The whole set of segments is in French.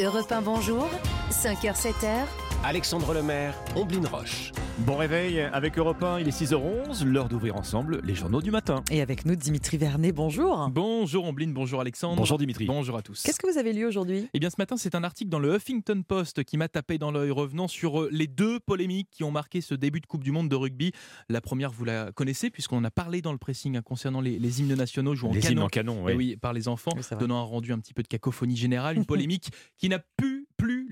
Europe 1, bonjour. 5h, 7h. Alexandre Lemaire, Omblin Roche. Bon réveil avec Europe 1, il est 6h11, l'heure d'ouvrir ensemble les journaux du matin. Et avec nous, Dimitri Vernet, bonjour. Bonjour Omblin, bonjour Alexandre. Bonjour Dimitri. Bonjour à tous. Qu'est-ce que vous avez lu aujourd'hui? Eh bien ce matin, c'est un article dans le Huffington Post qui m'a tapé dans l'œil revenant sur euh, les deux polémiques qui ont marqué ce début de Coupe du Monde de rugby. La première, vous la connaissez puisqu'on en a parlé dans le pressing hein, concernant les, les, hymnes nationaux joués en les canon. Hymnes en canon oui. oui. par les enfants, oui, donnant un rendu un petit peu de cacophonie générale, une polémique qui n'a pu plus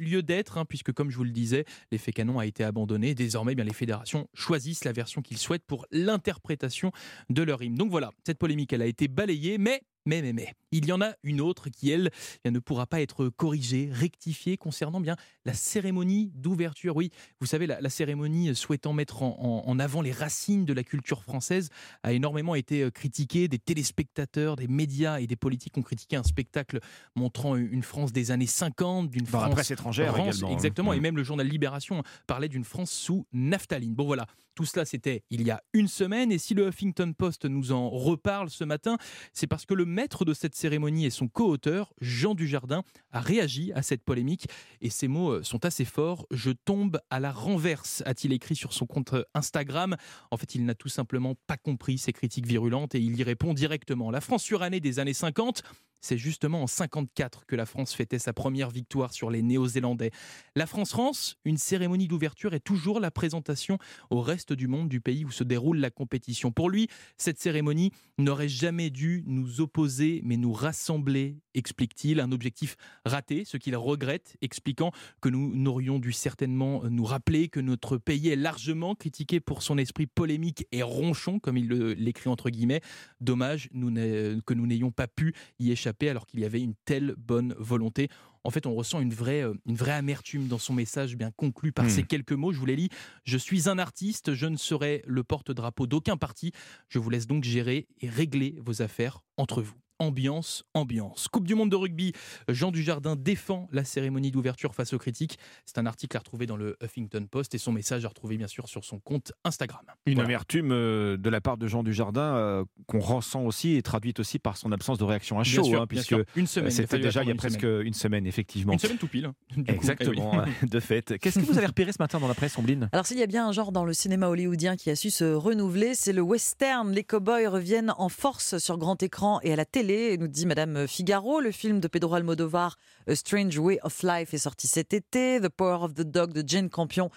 lieu d'être, hein, puisque comme je vous le disais, l'effet canon a été abandonné. Désormais, bien, les fédérations choisissent la version qu'ils souhaitent pour l'interprétation de leur hymne. Donc voilà, cette polémique, elle a été balayée, mais mais, mais, mais, il y en a une autre qui, elle, bien, ne pourra pas être corrigée, rectifiée concernant bien la cérémonie d'ouverture. Oui, vous savez, la, la, cérémonie souhaitant mettre en, en, en, avant les racines de la culture française a énormément été critiquée. Des téléspectateurs, des médias et des politiques ont critiqué un spectacle montrant une France des années 50, d'une France. la presse étrangère France, également. Exactement, hein. et même le journal Libération parlait d'une France sous naphtaline. Bon voilà, tout cela c'était il y a une semaine, et si le Huffington Post nous en reparle ce matin, c'est parce que le maître de cette cérémonie et son co-auteur, Jean Dujardin, a réagi à cette polémique et ces mots sont assez forts. Je tombe à la renverse, a-t-il écrit sur son compte Instagram. En fait, il n'a tout simplement pas compris ces critiques virulentes et il y répond directement. La France surannée des années 50 c'est justement en 54 que la France fêtait sa première victoire sur les Néo-Zélandais. La France-France, une cérémonie d'ouverture est toujours la présentation au reste du monde du pays où se déroule la compétition. Pour lui, cette cérémonie n'aurait jamais dû nous opposer mais nous rassembler, explique-t-il, un objectif raté, ce qu'il regrette, expliquant que nous n'aurions dû certainement nous rappeler que notre pays est largement critiqué pour son esprit polémique et ronchon, comme il l'écrit entre guillemets. Dommage nous que nous n'ayons pas pu y échapper alors qu'il y avait une telle bonne volonté. En fait, on ressent une vraie, une vraie amertume dans son message bien conclu par mmh. ces quelques mots. Je vous les lis. Je suis un artiste, je ne serai le porte-drapeau d'aucun parti. Je vous laisse donc gérer et régler vos affaires entre vous ambiance, ambiance. Coupe du monde de rugby, Jean Dujardin défend la cérémonie d'ouverture face aux critiques. C'est un article à retrouver dans le Huffington Post et son message à retrouver bien sûr sur son compte Instagram. Une voilà. amertume de la part de Jean Dujardin euh, qu'on ressent aussi et traduite aussi par son absence de réaction à chaud, sûr, hein, puisque une semaine. C'était déjà il y a une presque semaine. une semaine, effectivement. Une semaine tout pile. Exactement, coup, eh oui. de fait. Qu'est-ce que vous avez repéré ce matin dans la presse, Ombline? Alors s'il y a bien un genre dans le cinéma hollywoodien qui a su se renouveler, c'est le western. Les cow-boys reviennent en force sur grand écran et à la télé, nous dit Madame Figaro. Le film de Pedro Almodovar, A Strange Way of Life, est sorti cet été. The Power of the Dog de Jane Campion,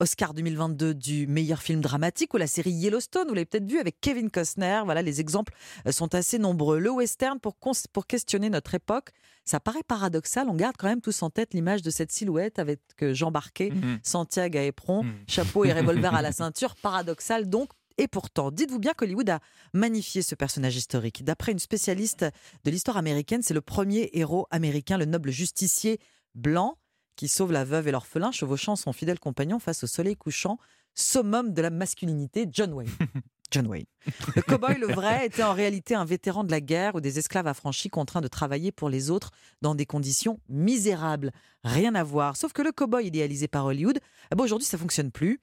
Oscar 2022 du meilleur film dramatique, ou la série Yellowstone, vous l'avez peut-être vu avec Kevin Costner. Voilà, les exemples sont assez nombreux. Le western, pour, pour questionner notre époque, ça paraît paradoxal. On garde quand même tous en tête l'image de cette silhouette avec Jean Barquet, Mhm. Santiago à éperon, mmh. chapeau et revolver à la ceinture. Paradoxal donc. Et pourtant, dites-vous bien qu'Hollywood a magnifié ce personnage historique. D'après une spécialiste de l'histoire américaine, c'est le premier héros américain, le noble justicier blanc, qui sauve la veuve et l'orphelin, chevauchant son fidèle compagnon face au soleil couchant, summum de la masculinité, John Wayne. John Wayne. Le cow-boy, le vrai, était en réalité un vétéran de la guerre ou des esclaves affranchis contraints de travailler pour les autres dans des conditions misérables. Rien à voir. Sauf que le cow-boy idéalisé par Hollywood, bon, aujourd'hui, ça fonctionne plus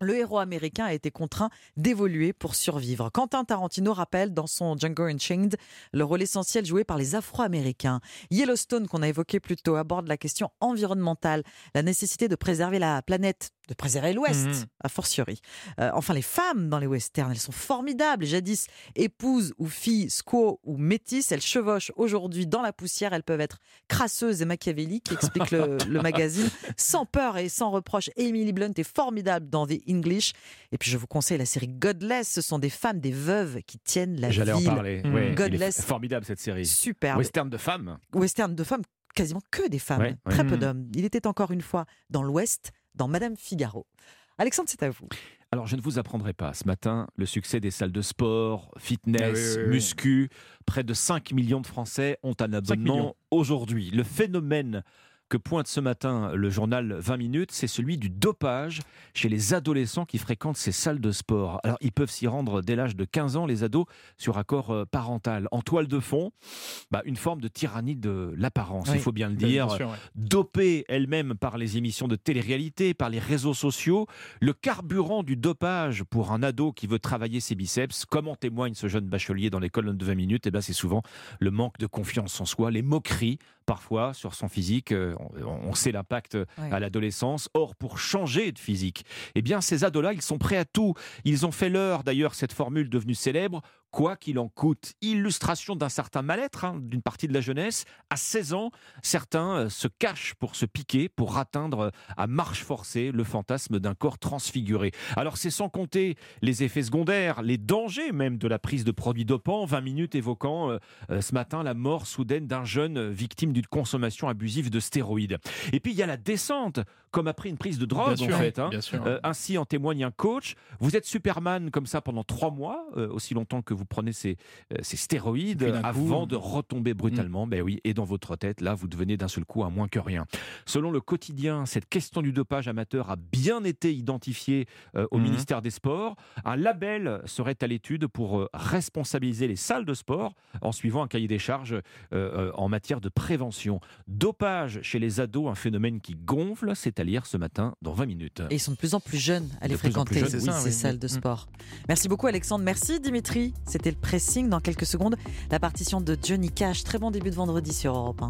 le héros américain a été contraint d'évoluer pour survivre. Quentin Tarantino rappelle dans son Django Unchained le rôle essentiel joué par les Afro-Américains. Yellowstone, qu'on a évoqué plus tôt, aborde la question environnementale, la nécessité de préserver la planète, de préserver l'Ouest, mmh. a fortiori. Euh, enfin, les femmes dans les westerns, elles sont formidables. Jadis épouses ou filles, squaw ou métisses, elles chevauchent aujourd'hui dans la poussière. Elles peuvent être crasseuses et machiavéliques, explique le, le magazine, sans peur et sans reproche. Emily Blunt est formidable dans The English. Et puis je vous conseille la série Godless. Ce sont des femmes, des veuves qui tiennent la J'allais ville. en parler. Mmh. Ouais, Godless. Formidable cette série. Superbe. Western de femmes. Western de femmes, quasiment que des femmes. Ouais, ouais. Très peu Mmh. d'hommes. Il était encore une fois dans l'Ouest, dans Madame Figaro. Alexandre, c'est à vous. Alors, je ne vous apprendrai pas ce matin le succès des salles de sport, fitness, Ah oui, oui, oui. muscu. Près de 5 millions de Français ont un abonnement aujourd'hui. Le phénomène que pointe ce matin le journal 20 minutes, c'est celui du dopage chez les adolescents qui fréquentent ces salles de sport. Alors, ils peuvent s'y rendre dès l'âge de 15 ans, les ados, sur accord euh, parental. En toile de fond, bah, une forme de tyrannie de l'apparence, Oui. il faut bien le Bien dire. sûr, ouais. dopée elle-même par les émissions de télé-réalité, par les réseaux sociaux, le carburant du dopage pour un ado qui veut travailler ses biceps, comme en témoigne ce jeune bachelier dans les colonnes de 20 minutes, eh ben c'est souvent le manque de confiance en soi, les moqueries parfois sur son physique. On sait l'impact à l'adolescence. Or, pour changer de physique, eh bien, ces ados-là, ils sont prêts à tout. Ils ont fait leur, d'ailleurs, cette formule devenue célèbre, quoi qu'il en coûte. Illustration d'un certain mal-être hein, d'une partie de la jeunesse. À 16 ans, certains euh, se cachent pour se piquer, pour atteindre euh, à marche forcée le fantasme d'un corps transfiguré. Alors c'est sans compter les effets secondaires, les dangers même de la prise de produits dopants. 20 minutes évoquant euh, ce matin la mort soudaine d'un jeune victime d'une consommation abusive de stéroïdes. Et puis il y a la descente, comme après une prise de drogue en fait. Hein. ainsi en témoigne un coach. Vous êtes Superman comme ça pendant trois mois, aussi longtemps que vous prenez ces, euh, ces stéroïdes avant de retomber brutalement. Mm. Ben oui, et dans votre tête, là, vous devenez d'un seul coup un moins que rien. Selon le quotidien, cette question du dopage amateur a bien été identifiée euh, au mm. ministère des Sports. Un label serait à l'étude pour euh, responsabiliser les salles de sport en suivant un cahier des charges en matière de prévention. Dopage chez les ados, un phénomène qui gonfle, c'est à lire ce matin dans 20 minutes. Et ils sont de plus en plus jeunes à les fréquenter, ces salles de mm. sport. Merci beaucoup Alexandre, merci Dimitri. C'était le pressing dans quelques secondes. La partition de Johnny Cash. Très bon début de vendredi sur Europe 1.